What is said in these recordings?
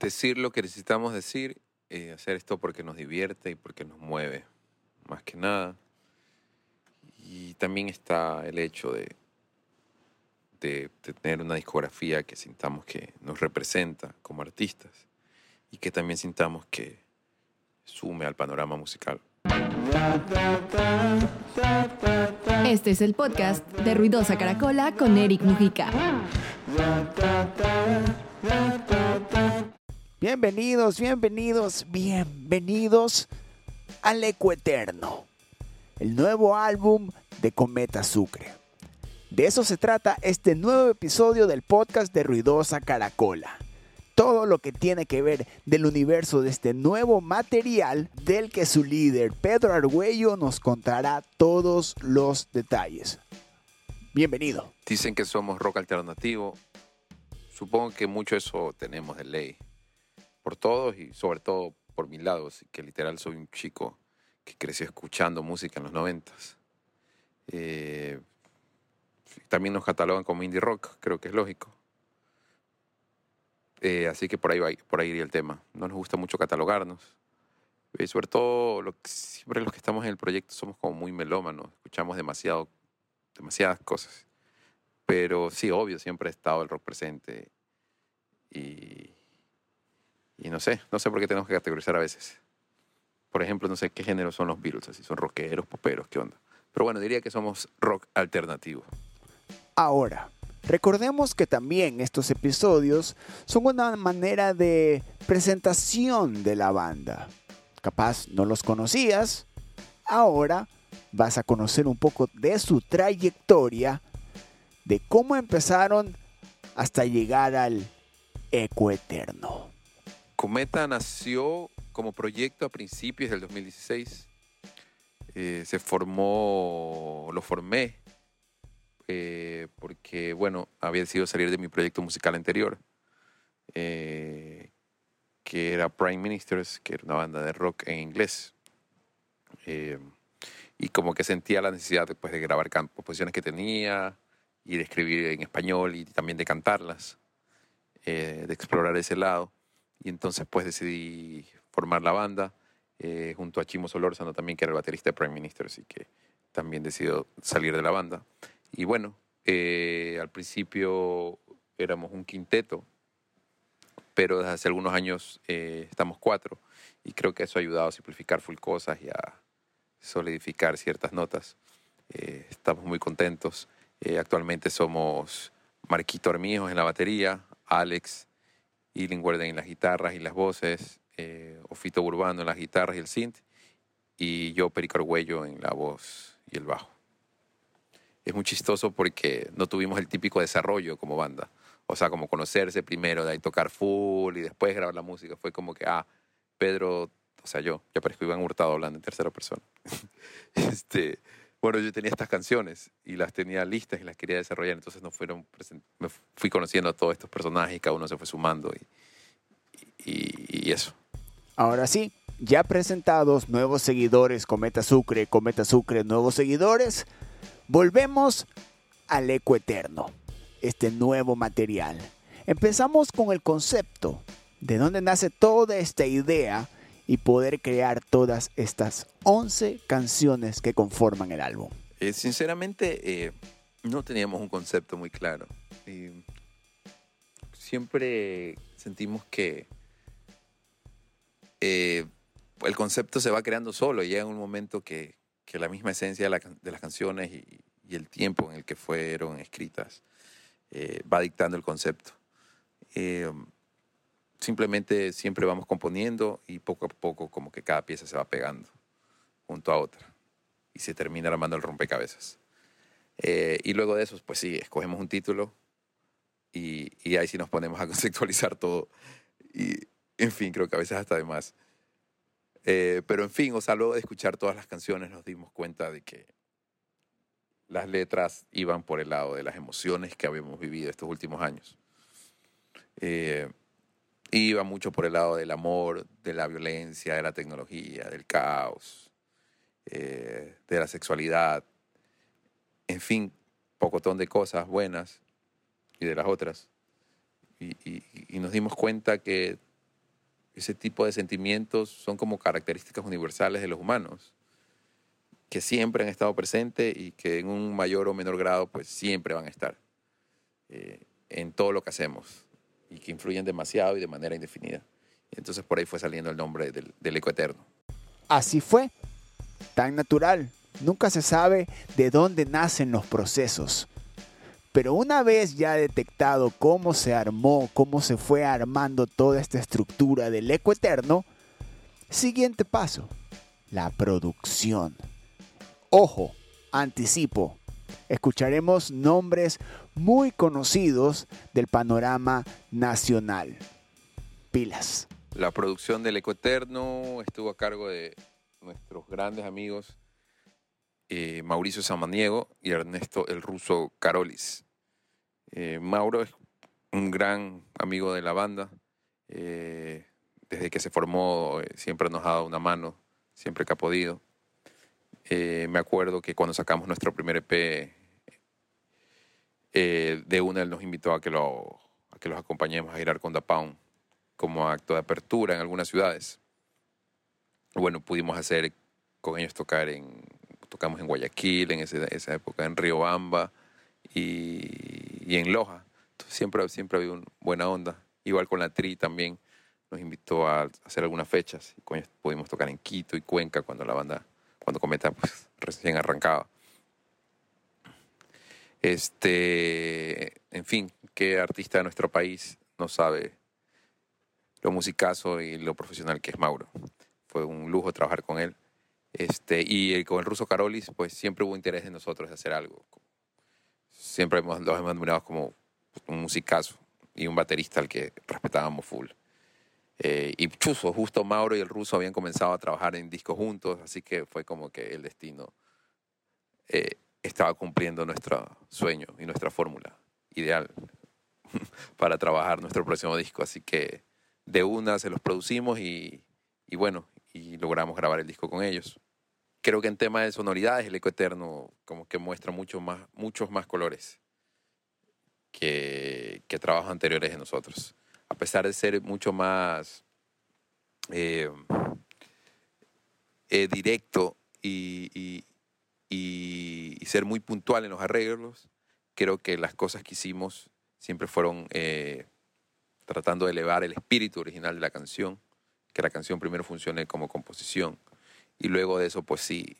decir lo que necesitamos decir, eh, hacer esto porque nos divierte y porque nos mueve, más que nada. Y también está el hecho de, de, tener una discografía que sintamos que nos representa como artistas y que también sintamos que sume al panorama musical. Este es el podcast de Ruidosa Caracola con Eric Mujica. Bienvenidos, bienvenidos, bienvenidos al Eco Eterno, el nuevo álbum de Cometa Sucre. De eso se trata este nuevo episodio del podcast de Ruidosa Caracola. Todo lo que tiene que ver del universo de este nuevo material del que su líder Pedro Argüello nos contará todos los detalles. Bienvenido. Dicen que somos rock alternativo. Supongo que mucho eso tenemos de ley. Por todos y sobre todo por mi lado, que literal soy un chico que creció escuchando música en los noventas. Eh, también nos catalogan como indie rock, creo que es lógico. Eh, así que por ahí, va, por ahí iría el tema. No nos gusta mucho catalogarnos. Eh, sobre todo, lo que- siempre los que estamos en el proyecto somos como muy melómanos, escuchamos demasiado, demasiadas cosas. Pero sí, obvio, siempre ha estado el rock presente. Y, y no sé, no sé por qué tenemos que categorizar a veces. Por ejemplo, no sé qué género son los Beatles, así son rockeros, poperos, qué onda. Pero bueno, diría que somos rock alternativo. Ahora, recordemos que también estos episodios son una manera de presentación de la banda. Capaz no los conocías, ahora vas a conocer un poco de su trayectoria, de cómo empezaron hasta llegar al eco eterno. Cometa nació como proyecto a principios del 2016. Eh, se formó, lo formé eh, porque, bueno, había decidido salir de mi proyecto musical anterior, eh, que era Prime Ministers, que era una banda de rock en inglés. Eh, y como que sentía la necesidad después de grabar composiciones que tenía y de escribir en español y también de cantarlas, eh, de explorar ese lado. Y entonces pues decidí formar la banda eh, junto a Chimo Solórzano también, que era el baterista de Prime Minister, así que también decidió salir de la banda. Y bueno, eh, al principio éramos un quinteto, pero desde hace algunos años eh, estamos cuatro y creo que eso ha ayudado a simplificar full cosas y a solidificar ciertas notas. Eh, estamos muy contentos. Eh, actualmente somos Marquito Armijos en la batería, Alex Illingworth en las guitarras y las voces, eh, Ofito Urbano en las guitarras y el synth, y yo, Perico Argüello, en la voz y el bajo. Es muy chistoso porque no tuvimos el típico desarrollo como banda. O sea, como conocerse primero, de ahí tocar full y después grabar la música. Fue como que, ah, Pedro, o sea, yo, ya parezco Iván Hurtado hablando en tercera persona. este, bueno, yo tenía estas canciones y las tenía listas y las quería desarrollar. Entonces nos fueron me fui conociendo a todos estos personajes y cada uno se fue sumando y, y- y eso. Ahora sí, ya presentados nuevos seguidores, Cometa Sucre, Cometa Sucre, nuevos seguidores, volvemos al eco eterno, este nuevo material. Empezamos con el concepto, de dónde nace toda esta idea y poder crear todas estas 11 canciones que conforman el álbum. Eh, sinceramente, eh, no teníamos un concepto muy claro. Y siempre sentimos que eh, el concepto se va creando solo. Llega un momento que, que la misma esencia de, las canciones y, el tiempo en el que fueron escritas eh, va dictando el concepto. Simplemente siempre vamos componiendo y poco a poco como que cada pieza se va pegando junto a otra y se termina armando el rompecabezas. Eh, y luego de eso, pues sí, escogemos un título y, y ahí sí nos ponemos a conceptualizar todo. Y, en fin, creo que a veces hasta de más. Eh, pero en fin, o sea, luego de escuchar todas las canciones nos dimos cuenta de que las letras iban por el lado de las emociones que habíamos vivido estos últimos años. Eh, iba mucho por el lado del amor, de la violencia, de la tecnología, del caos, eh, de la sexualidad, en fin, pocotón de cosas buenas y de las otras. Y, nos dimos cuenta que ese tipo de sentimientos son como características universales de los humanos, que siempre han estado presentes y que en un mayor o menor grado pues siempre van a estar eh, en todo lo que hacemos y que influyen demasiado y de manera indefinida. entonces por ahí fue saliendo el nombre del, eco eterno. Así fue, tan natural. Nunca se sabe de dónde nacen los procesos. Pero una vez ya detectado cómo se armó, cómo se fue armando toda esta estructura del eco eterno, siguiente paso, la producción. Ojo, anticipo, escucharemos nombres muy conocidos del panorama nacional. Pilas. La producción del Eco Eterno estuvo a cargo de nuestros grandes amigos eh, Mauricio Samaniego y Ernesto el ruso Carolis. Eh, Mauro es un gran amigo de la banda. Eh, desde que se formó siempre nos ha dado una mano, siempre que ha podido. Me acuerdo que cuando sacamos nuestro primer EP, de una él nos invitó a que, lo, los acompañemos a girar con Da como acto de apertura en algunas ciudades. Bueno, pudimos hacer con ellos tocar en tocamos en Guayaquil en esa época, en Riobamba y, y en Loja. Siempre, siempre había una buena onda. Igual con la Tri también nos invitó a hacer algunas fechas. Y pudimos tocar en Quito y Cuenca cuando la banda, cuando Cometa pues, recién arrancaba. Este, en fin, qué artista de nuestro país no sabe lo musicazo y lo profesional que es Mauro. Fue un lujo trabajar con él. Este, y con el ruso Carolis, pues siempre hubo interés en nosotros de hacer algo. Siempre hemos, los hemos admirado como un musicazo y un baterista al que respetábamos full. Eh, y chuzo, justo Mauro y el ruso habían comenzado a trabajar en discos juntos, así que fue como que el destino eh, estaba cumpliendo nuestro sueño y nuestra fórmula ideal para trabajar nuestro próximo disco. Así que de una se los producimos y, bueno, y logramos grabar el disco con ellos. Creo que en tema de sonoridades, el Eco Eterno como que muestra mucho más, muchos más colores que, que trabajos anteriores de nosotros. A pesar de ser mucho más eh, eh, directo y, ser muy puntual en los arreglos, creo que las cosas que hicimos siempre fueron eh, tratando de elevar el espíritu original de la canción que la canción primero funcione como composición y luego de eso, pues sí,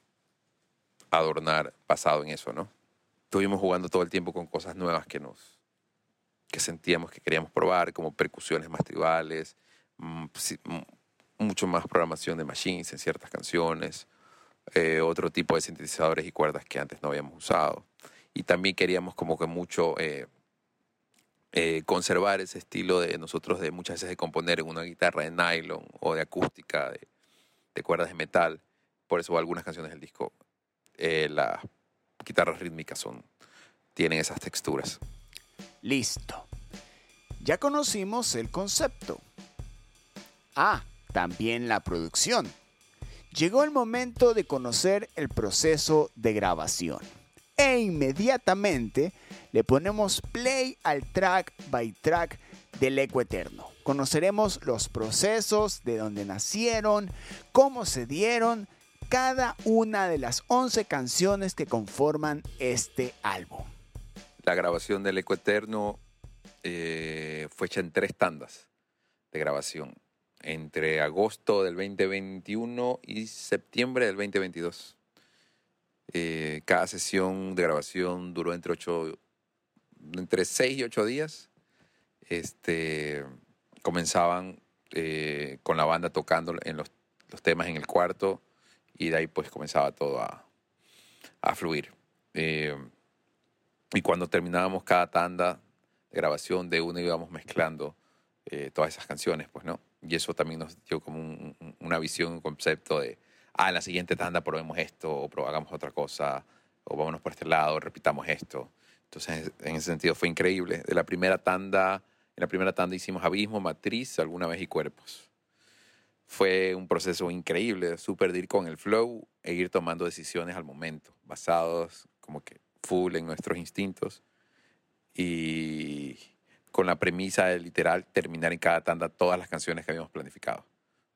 adornar basado en eso, ¿no? Estuvimos jugando todo el tiempo con cosas nuevas que nos que sentíamos que queríamos probar, como percusiones más tribales, mm, mucho más programación de machines en ciertas canciones, eh, otro tipo de sintetizadores y cuerdas que antes no habíamos usado. Y también queríamos como que mucho eh, eh, conservar ese estilo de nosotros de muchas veces de componer en una guitarra de nylon o de acústica, de, cuerdas de metal. Por eso algunas canciones del disco, las guitarras rítmicas son, tienen esas texturas. Listo. Ya conocimos el concepto. Ah, también la producción. Llegó el momento de conocer el proceso de grabación. E inmediatamente le ponemos play al track by track del Eco Eterno. Conoceremos los procesos, de dónde nacieron, cómo se dieron cada una de las 11 canciones que conforman este álbum. La grabación del Eco Eterno eh, fue hecha en tres tandas de grabación, entre agosto del 2021 y septiembre del 2022. Eh, cada sesión de grabación duró entre ocho entre seis y ocho días, este, comenzaban eh, con la banda tocando en los, temas en el cuarto y de ahí pues comenzaba todo a, fluir. Eh, y cuando terminábamos cada tanda de grabación de uno íbamos mezclando eh, todas esas canciones, pues, ¿no? Y eso también nos dio como una visión, un concepto de, ah, en la siguiente tanda probemos esto, o hagamos otra cosa, o vámonos por este lado, repitamos esto. Entonces, en ese sentido fue increíble. De la primera tanda, en la primera tanda hicimos Abismo, Matriz, Alguna vez y Cuerpos. Fue un proceso increíble, súper de ir con el flow e ir tomando decisiones al momento, basados como que full en nuestros instintos. Y con la premisa de literal terminar en cada tanda todas las canciones que habíamos planificado.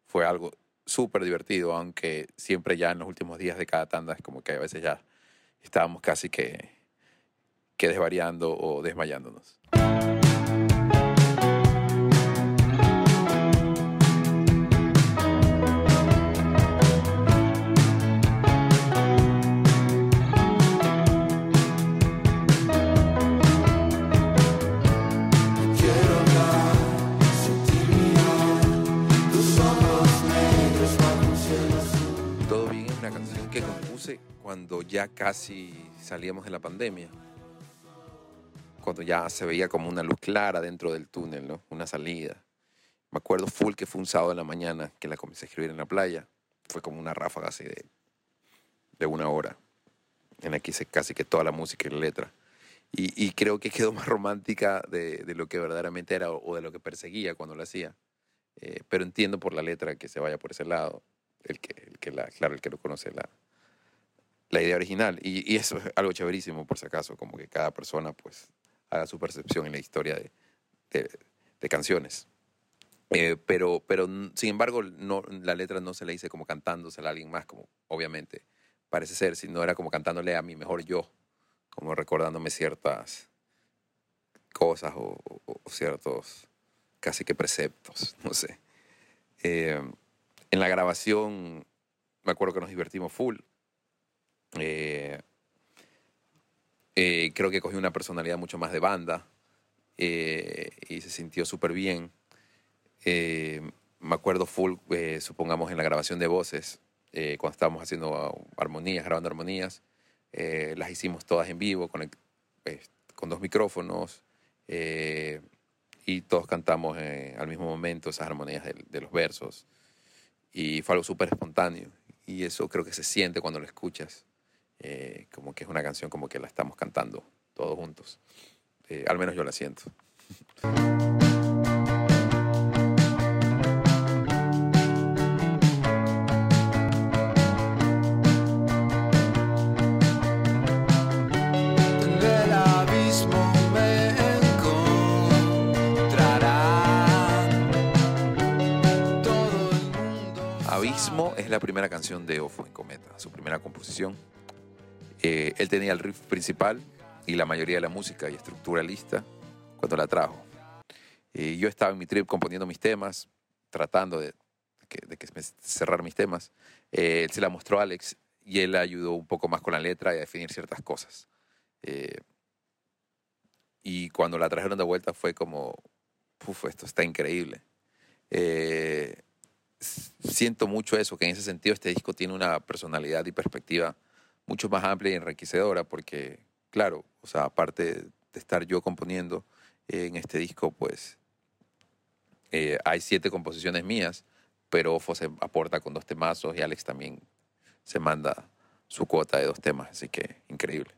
Fue algo súper divertido, aunque siempre ya en los últimos días de cada tanda es como que a veces ya estábamos casi que, que desvariando o desmayándonos. Cuando ya casi salíamos de la pandemia. Cuando ya se veía como una luz clara dentro del túnel, ¿no? Una salida. Me acuerdo full que fue un sábado en la mañana que la comencé a escribir en la playa. Fue como una ráfaga así de, de una hora. En la que hice casi que toda la música y la letra. Y, y creo que quedó más romántica de, de, lo que verdaderamente era o, de lo que perseguía cuando lo hacía. Eh, pero entiendo por la letra que se vaya por ese lado. El que, el que la, claro, el que no conoce la, la idea original. Y, y, eso es algo chéverísimo, por si acaso, como que cada persona pues haga su percepción en la historia de, canciones. Eh, pero, pero, sin embargo, no, la letra no se le hice como cantándosela a alguien más, como obviamente parece ser, sino era como cantándole a mi mejor yo, como recordándome ciertas cosas o, o, o ciertos casi que preceptos, no sé. Eh, en la grabación me acuerdo que nos divertimos full. Eh, eh, creo que cogí una personalidad mucho más de banda eh, y se sintió súper bien. Eh, me acuerdo full, supongamos, en la grabación de voces, cuando estábamos haciendo armonías, grabando armonías, las hicimos todas en vivo con, el, con dos micrófonos y todos cantamos al mismo momento esas armonías de, de los versos y fue algo súper espontáneo y eso creo que se siente cuando lo escuchas eh, como que es una canción como que la estamos cantando todos juntos. Eh, al menos yo la siento. Abismo es la primera canción de Ofo en Cometa, su primera composición. Eh, él tenía el riff principal y la mayoría de la música y estructura lista cuando la trajo. Eh, yo estaba en mi trip componiendo mis temas, tratando de que, cerrar mis temas. Eh, él se la mostró a Alex y él ayudó un poco más con la letra y a definir ciertas cosas. Eh, y cuando la trajeron de vuelta fue como, uf, esto está increíble. Siento mucho eso, que en ese sentido este disco tiene una personalidad y perspectiva mucho más amplia y enriquecedora, porque, claro, o sea, aparte de estar yo componiendo en este disco, pues eh, hay siete composiciones mías, pero Ofo se aporta con dos temazos y Alex también se manda su cuota de dos temas, así que increíble.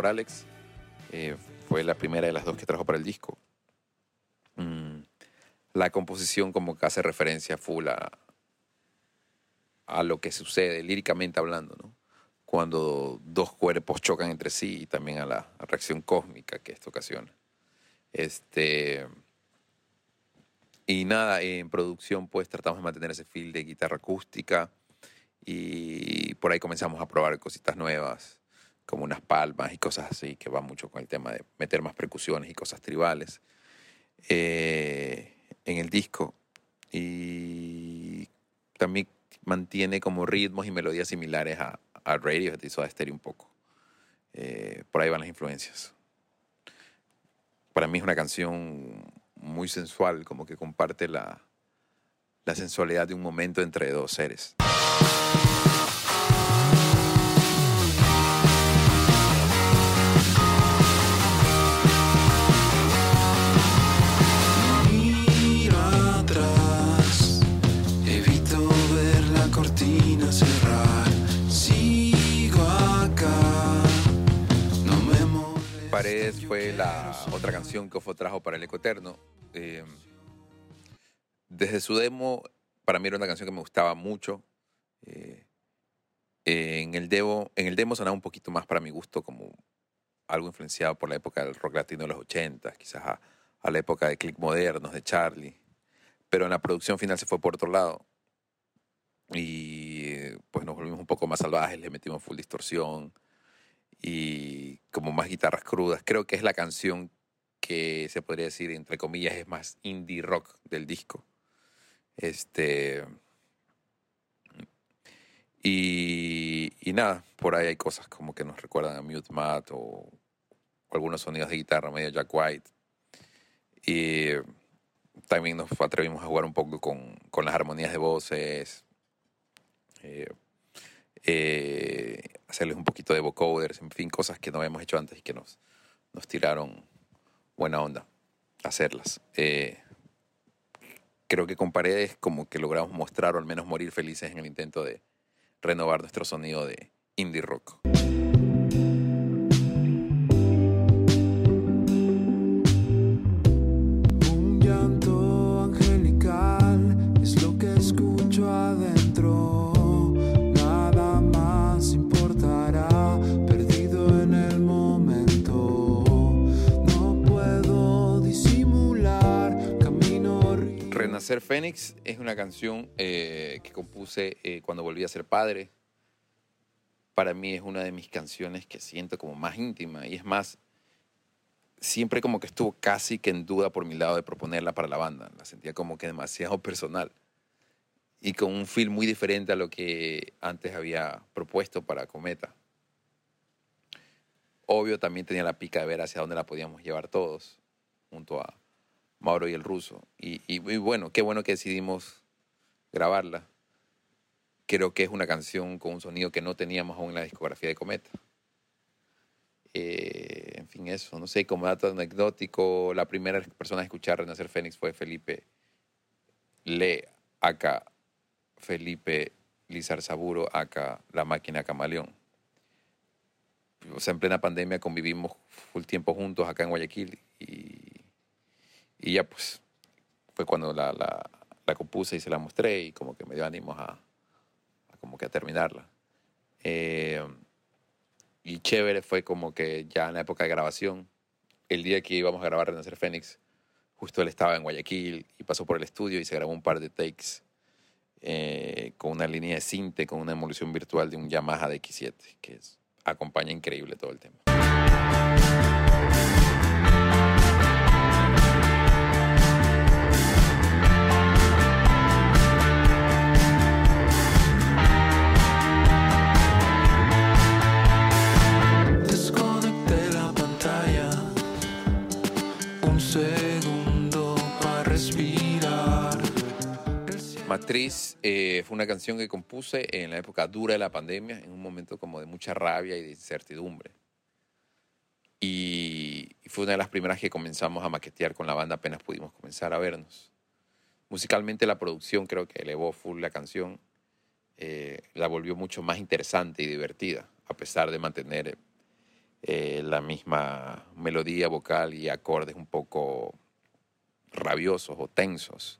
Por Alex. Eh, fue la primera de las dos que trajo para el disco. Mm, la composición como que hace referencia full a, lo que sucede líricamente hablando, ¿no? Cuando dos cuerpos chocan entre sí y también a la reacción cósmica que esto ocasiona. Este, y nada, en producción pues tratamos de mantener ese feel de guitarra acústica y por ahí comenzamos a probar cositas nuevas, como unas palmas y cosas así, que va mucho con el tema de meter más percusiones y cosas tribales eh, en el disco. Y también mantiene como ritmos y melodías similares a, a Radiohead y Soda Stereo un poco. Eh, por ahí van las influencias. Para mí es una canción muy sensual, como que comparte la, la sensualidad de un momento entre dos seres. Fue la otra canción que Ofo trajo para el Eco Eterno. Eh, desde su demo, para mí era una canción que me gustaba mucho. Eh, eh, en, el demo, en el demo sonaba un poquito más para mi gusto, como algo influenciado por la época del rock latino de los 80, quizás a, a la época de Click Modernos, de Charlie. Pero en la producción final se fue por otro lado. Y pues nos volvimos un poco más salvajes, le metimos full distorsión y como más guitarras crudas. Creo que es la canción que se podría decir, entre comillas, es más indie rock del disco. Este. Y, nada, por ahí hay cosas como que nos recuerdan a Mute Matt o, o algunos sonidos de guitarra medio Jack White. Y también nos atrevimos a jugar un poco con, con las armonías de voces. eh, eh, hacerles un poquito de vocoders, en fin, cosas que no habíamos hecho antes y que nos, nos tiraron buena onda hacerlas. Eh, creo que con Paredes como que logramos mostrar o al menos morir felices en el intento de renovar nuestro sonido de indie rock. Renacer Fénix es una canción eh, que compuse eh, cuando volví a ser padre. Para mí es una de mis canciones que siento como más íntima y es más, siempre como que estuvo casi que en duda por mi lado de proponerla para la banda. La sentía como que demasiado personal y con un feel muy diferente a lo que antes había propuesto para Cometa. Obvio también tenía la pica de ver hacia dónde la podíamos llevar todos, junto a Mauro y el ruso. Y, y- bueno, qué bueno que decidimos grabarla. Creo que es una canción con un sonido que no teníamos aún en la discografía de Cometa. Eh, en fin, eso, no sé, como dato anecdótico, la primera persona a escuchar Renacer Fénix fue Felipe Le, acá Felipe Lizarzaburo, acá La Máquina Camaleón. O sea, en plena pandemia convivimos full tiempo juntos acá en Guayaquil y, y ya pues fue cuando la, compuse y se la mostré y como que me dio ánimos a, como que terminarla. Eh, y chévere fue como que ya en la época de grabación, el día que íbamos a grabar Renacer Fénix, justo él estaba en Guayaquil y pasó por el estudio y se grabó un par de takes eh, con una línea de cinte, con una emulación virtual de un Yamaha DX7, que acompaña increíble todo el tema. Matriz eh, fue una canción que compuse en la época dura de la pandemia, en un momento como de mucha rabia y de incertidumbre. Y fue una de las primeras que comenzamos a maquetear con la banda apenas pudimos comenzar a vernos. Musicalmente la producción creo que elevó full la canción, eh, la volvió mucho más interesante y divertida, a pesar de mantener eh, la misma melodía vocal y acordes un poco rabiosos o tensos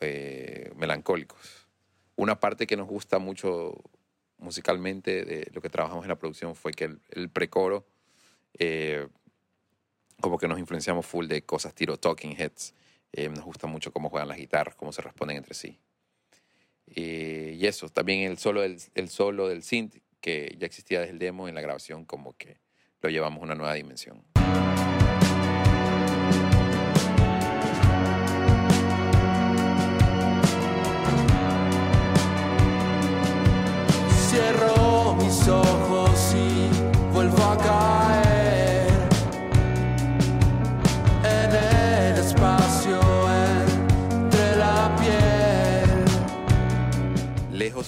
eh, melancólicos. Una parte que nos gusta mucho musicalmente de lo que trabajamos en la producción fue que el, el precoro, eh, como que nos influenciamos full de cosas tiro Talking Heads. Eh, nos gusta mucho cómo juegan las guitarras, cómo se responden entre sí. Eh, y eso, también el solo, del, el solo del synth, que ya existía desde el demo en la grabación, como que lo llevamos a una nueva dimensión.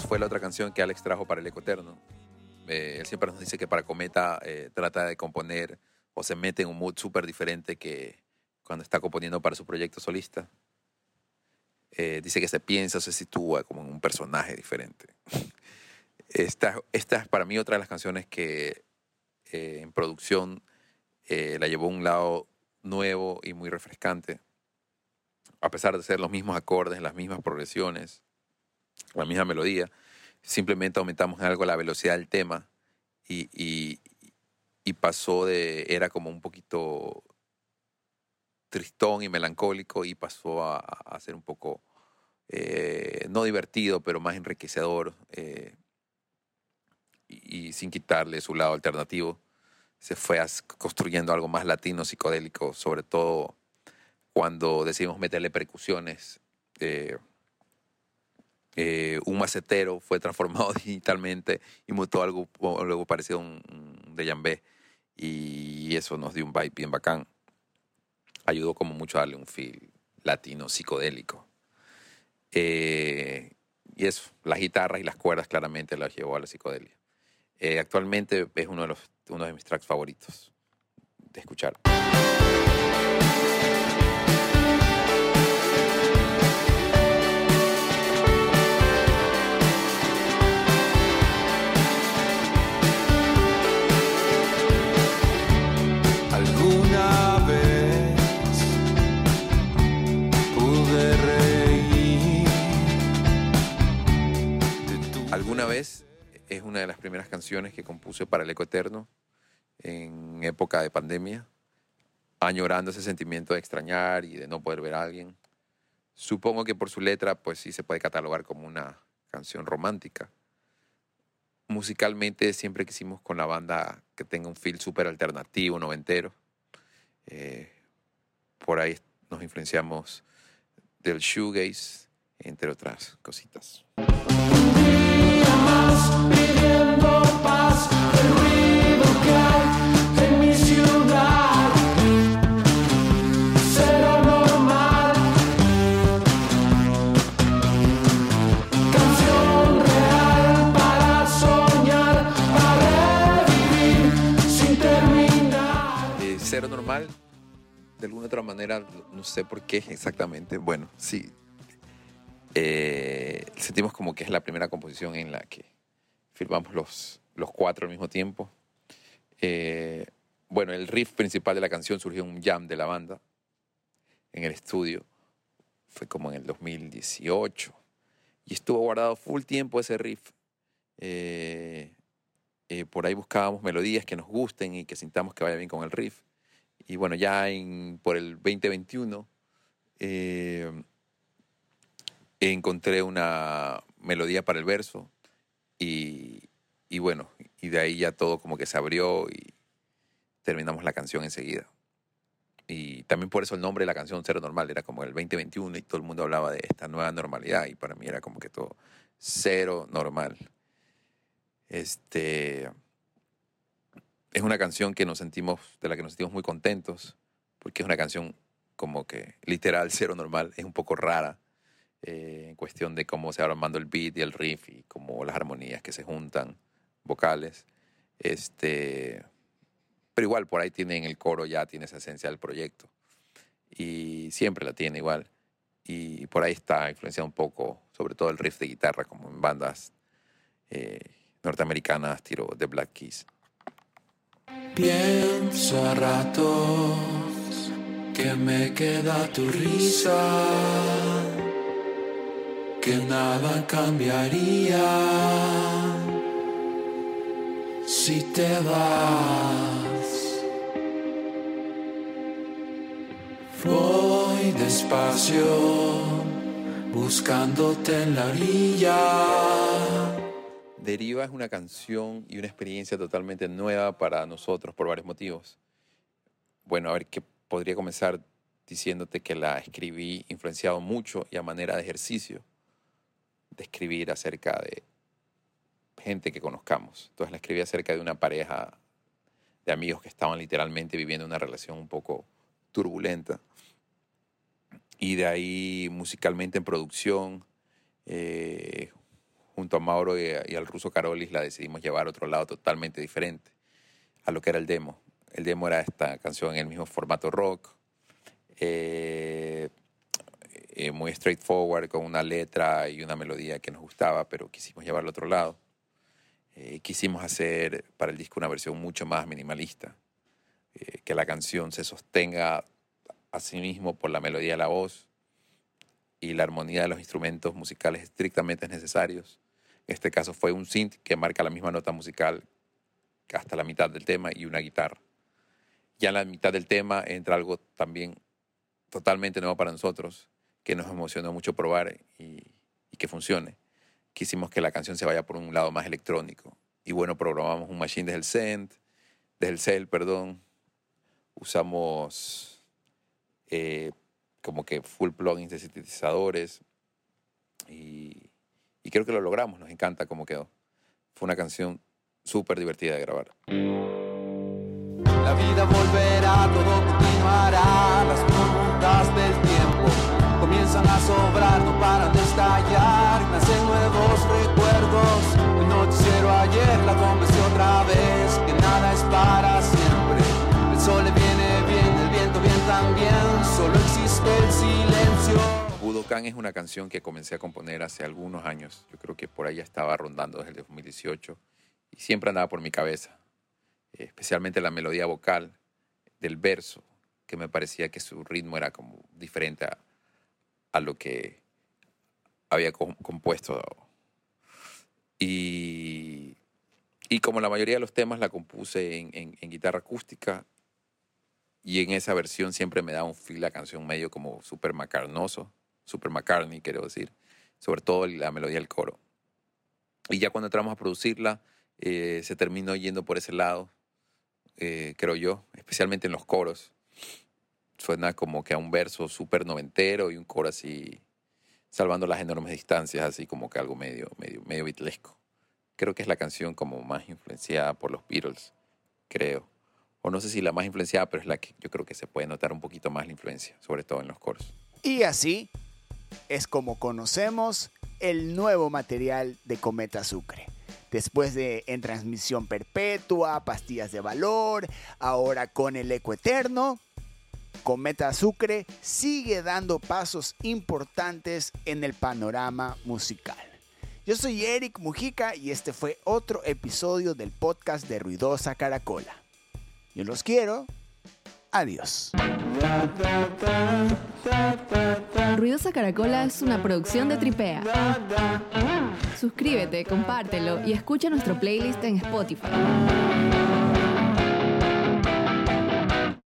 Fue la otra canción que Alex trajo para el Eco Eterno. Eh, él siempre nos dice que para Cometa eh, trata de componer o se mete en un mood súper diferente que cuando está componiendo para su proyecto solista. Eh, dice que se piensa, se sitúa como en un personaje diferente. Esta, esta es para mí otra de las canciones que eh, en producción la llevó a un lado nuevo y muy refrescante. A pesar de ser los mismos acordes, las mismas progresiones, la misma melodía, simplemente aumentamos en algo la velocidad del tema y, y- y pasó de, era como un poquito tristón y melancólico y pasó a, a ser un poco, eh, no divertido, pero más enriquecedor eh, y, y sin quitarle su lado alternativo. Se fue construyendo algo más latino, psicodélico, sobre todo cuando decidimos meterle percusiones. eh, eh, un macetero fue transformado digitalmente y mutó algo, algo parecido a un, deyambé. Y eso nos dio un vibe bien bacán. Ayudó como mucho a darle un feel latino psicodélico. Eh, y eso, las guitarras y las cuerdas claramente las llevó a la psicodelia. Eh, actualmente es uno de, los, uno de mis tracks favoritos de escuchar. Es una de las primeras canciones que compuse para el Eco Eterno en época de pandemia, añorando ese sentimiento de extrañar y de no poder ver a alguien. Supongo que por su letra, pues sí se puede catalogar como una canción romántica. Musicalmente siempre quisimos con la banda que tenga un feel súper alternativo, noventero. Eh, por ahí nos influenciamos del shoegaze, entre otras cositas. Normal, de alguna otra manera, no sé por qué exactamente. Bueno, sí. Eh, sentimos como que es la primera composición en la que firmamos los, los cuatro al mismo tiempo. Eh, bueno, el riff principal de la canción surgió en un jam de la banda en el estudio. Fue como en el 2018. Y estuvo guardado full tiempo ese riff. Eh, eh, por ahí buscábamos melodías que nos gusten y que sintamos que vaya bien con el riff. Y bueno, ya en, por el 2021 eh, encontré una melodía para el verso y, y bueno, y de ahí ya todo como que se abrió y terminamos la canción enseguida. Y también por eso el nombre de la canción Cero Normal era como el 2021 y todo el mundo hablaba de esta nueva normalidad y para mí era como que todo cero normal. Este es una canción que nos sentimos, de la que nos sentimos muy contentos, porque es una canción como que literal cero normal, es un poco rara eh, en cuestión de cómo se va armando el beat y el riff y como las armonías que se juntan, vocales. Este, pero igual por ahí tiene en el coro ya tiene esa esencia del proyecto y siempre la tiene igual. Y por ahí está influenciado un poco, sobre todo el riff de guitarra, como en bandas eh, norteamericanas, tiro The Black Keys. Pienso a ratos que me queda tu risa, que nada cambiaría si te vas. Voy despacio, buscándote en la orilla. Deriva es una canción y una experiencia totalmente nueva para nosotros por varios motivos. Bueno, a ver, que podría comenzar diciéndote que la escribí influenciado mucho y a manera de ejercicio de escribir acerca de gente que conozcamos. Entonces la escribí acerca de una pareja de amigos que estaban literalmente viviendo una relación un poco turbulenta. Y de ahí musicalmente en producción, eh, junto a Mauro y, al ruso Carolis la decidimos llevar a otro lado totalmente diferente a lo que era el demo. El demo era esta canción en el mismo formato rock, eh, eh, muy straightforward, con una letra y una melodía que nos gustaba, pero quisimos llevarlo a otro lado. Eh, quisimos hacer para el disco una versión mucho más minimalista, eh, que la canción se sostenga a sí mismo por la melodía de la voz y la armonía de los instrumentos musicales estrictamente necesarios. En este caso fue un synth que marca la misma nota musical hasta la mitad del tema y una guitarra. Ya en la mitad del tema entra algo también totalmente nuevo para nosotros, que nos emocionó mucho probar y, que funcione. Quisimos que la canción se vaya por un lado más electrónico. Y bueno, programamos un machine desde el Cent, desde el Cell, perdón. Usamos eh, como que full plugins de sintetizadores. Y, y creo que lo logramos, nos encanta cómo quedó. Fue una canción súper divertida de grabar. La vida volverá, todo comienzan a sobrar, no paran de estallar. Nacen nuevos recuerdos. El noticiero ayer la convenció otra vez que nada es para siempre. El sol le viene bien, el viento bien también. Solo existe el silencio. Budokan es una canción que comencé a componer hace algunos años. Yo creo que por ahí estaba rondando desde el 2018 y siempre andaba por mi cabeza. Especialmente la melodía vocal del verso, que me parecía que su ritmo era como diferente a, a lo que había com- compuesto. Y, y como la mayoría de los temas la compuse en guitarra acústica, y en esa versión siempre me da un feel la canción medio como super macarnoso, super McCartney, quiero decir, sobre todo la melodía del coro. Y ya cuando entramos a producirla, eh, se terminó yendo por ese lado, eh, creo yo, especialmente en los coros. Suena como que a un verso súper noventero y un coro así, salvando las enormes distancias, así como que algo medio, medio, medio bitlesco. Creo que es la canción como más influenciada por los Beatles, creo. O no sé si la más influenciada, pero es la que yo creo que se puede notar un poquito más la influencia, sobre todo en los coros. Y así es como conocemos el nuevo material de Cometa Sucre. Después de En Transmisión Perpetua, Pastillas de Valor, ahora con El Eco Eterno, Cometa Sucre sigue dando pasos importantes en el panorama musical. Yo soy Eric Mujica y este fue otro episodio del podcast de Ruidosa Caracola. Yo los quiero. Adiós. Ruidosa Caracola es una producción de Tripea. Suscríbete, compártelo y escucha nuestro playlist en Spotify.